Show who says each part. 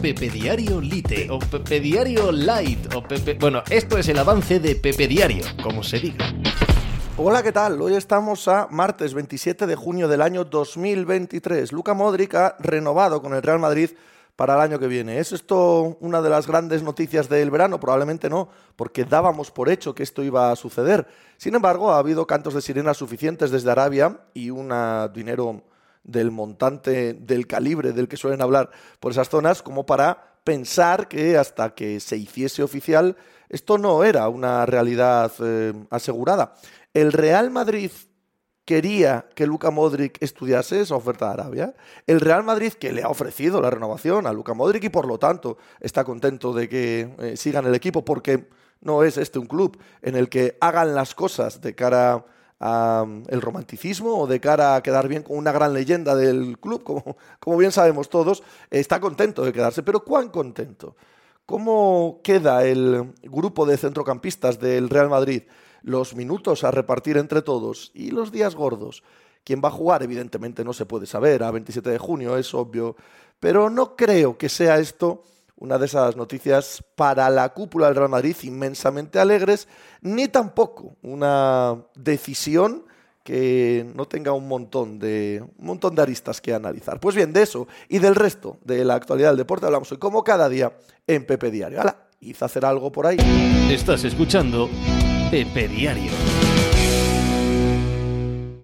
Speaker 1: Pepe Diario Lite o Pepe Diario Light o Pepe... Bueno, esto es el avance de Pepe Diario, como se diga.
Speaker 2: Hola, ¿qué tal? Hoy estamos a martes 27 de junio del año 2023. Luca Modric ha renovado con el Real Madrid para el año que viene. ¿Es esto una de las grandes noticias del verano? Probablemente no, porque dábamos por hecho que esto iba a suceder. Sin embargo, ha habido cantos de sirena suficientes desde Arabia y un dinero del montante, del calibre del que suelen hablar por esas zonas, como para pensar que hasta que se hiciese oficial esto no era una realidad eh, asegurada. El Real Madrid quería que Luka Modric estudiase esa oferta de Arabia. El Real Madrid que le ha ofrecido la renovación a Luka Modric y por lo tanto está contento de que eh, sigan el equipo porque no es este un club en el que hagan las cosas de cara el romanticismo o de cara a quedar bien con una gran leyenda del club, como, como bien sabemos todos, está contento de quedarse. Pero ¿cuán contento? ¿Cómo queda el grupo de centrocampistas del Real Madrid? Los minutos a repartir entre todos y los días gordos. ¿Quién va a jugar? Evidentemente no se puede saber, a 27 de junio es obvio, pero no creo que sea esto una de esas noticias para la cúpula del Real Madrid inmensamente alegres, ni tampoco una decisión que no tenga un montón de un montón de aristas que analizar. Pues bien, de eso y del resto de la actualidad del deporte hablamos hoy como cada día en Pepe Diario. ¡Hala! Hice hacer algo por ahí.
Speaker 1: Estás escuchando Pepe Diario.